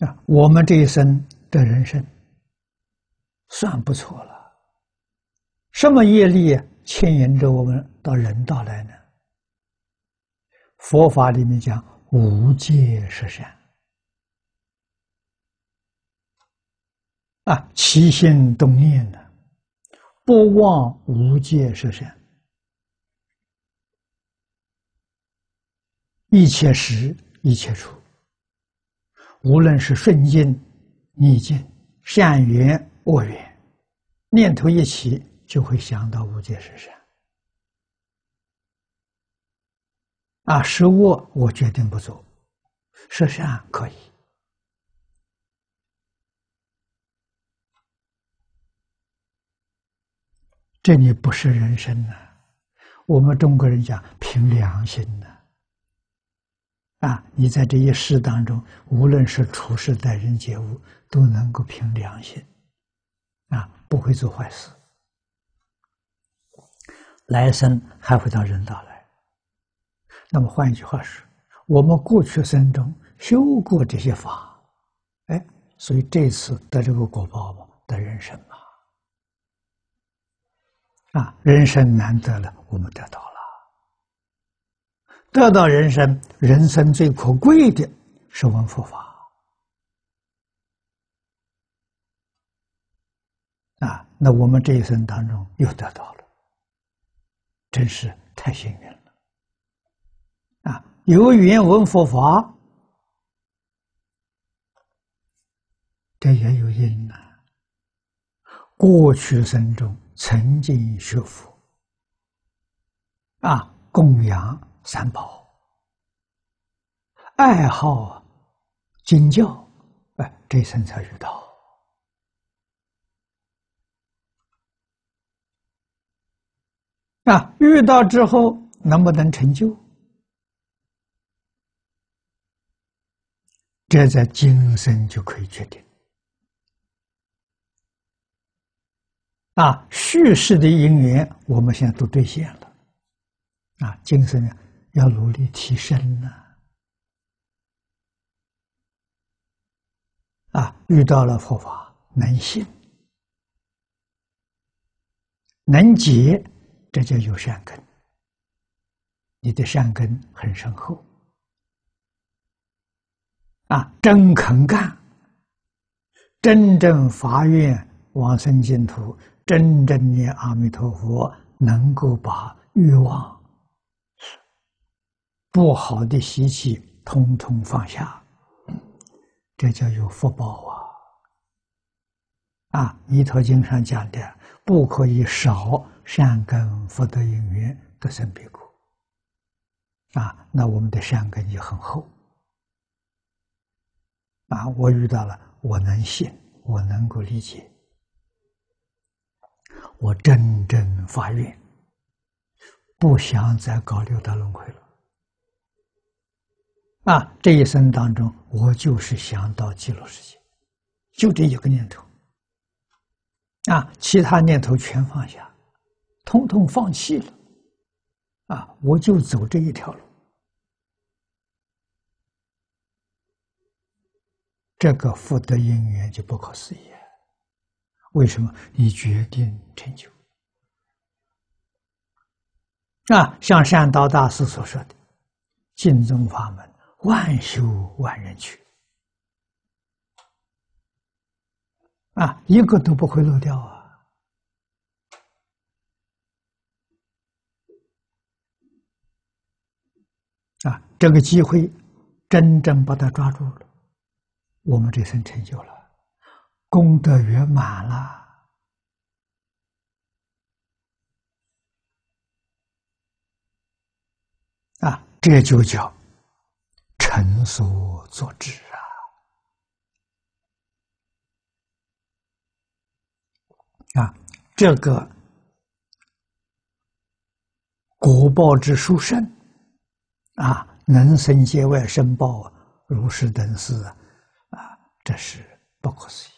啊我们这一生的人生算不错了。什么业力牵引着我们到人道来呢？佛法里面讲无界十善啊，起心动念的，不忘无界十善，一切时一切处，无论是顺境逆境、善缘恶缘，念头一起。就会想到无界是善啊，是恶我决定不做，是善可以。这里不是人生呐，我们中国人讲凭良心呐。啊，啊你在这一世当中，无论是处事待人接物，都能够凭良心，啊，不会做坏事。来生还会到人道来。那么换一句话说，我们过去生中修过这些法，哎，所以这次得这个果报嘛，得人生嘛，啊，人生难得了，我们得到了，得到人生，人生最可贵的是闻佛法，啊，那我们这一生当中又得到了。真是太幸运了啊！有缘闻佛法，这也有因呐。过去生中曾经学佛啊，供养三宝，爱好经教，哎，这一生才遇到。啊，遇到之后能不能成就？这在今生就可以决定。啊，叙事的因缘，我们现在都兑现了。啊，今生要努力提升呢。啊，遇到了佛法，能信，能解。这叫有善根，你的善根很深厚啊！真肯干，真正发愿往生净土，真正念阿弥陀佛，能够把欲望、不好的习气通通放下，这叫有福报啊！啊，《弥陀经》上讲的，不可以少。善根福德因缘得生彼国啊，那我们的善根也很厚啊。我遇到了，我能信，我能够理解，我真正发愿，不想再搞六道轮回了啊。这一生当中，我就是想到极乐世界，就这一个念头啊，其他念头全放下。通通放弃了，啊！我就走这一条路，这个福德因缘就不可思议。为什么？你决定成就啊！像善导大师所说的：“净宗法门，万修万人去。”啊，一个都不会漏掉啊！啊，这个机会真正把它抓住了，我们这生成就了，功德圆满了。啊，这就叫成所作之啊！啊，这个国报之书生。啊，能生界外生报如是等事，啊，这是不可思议。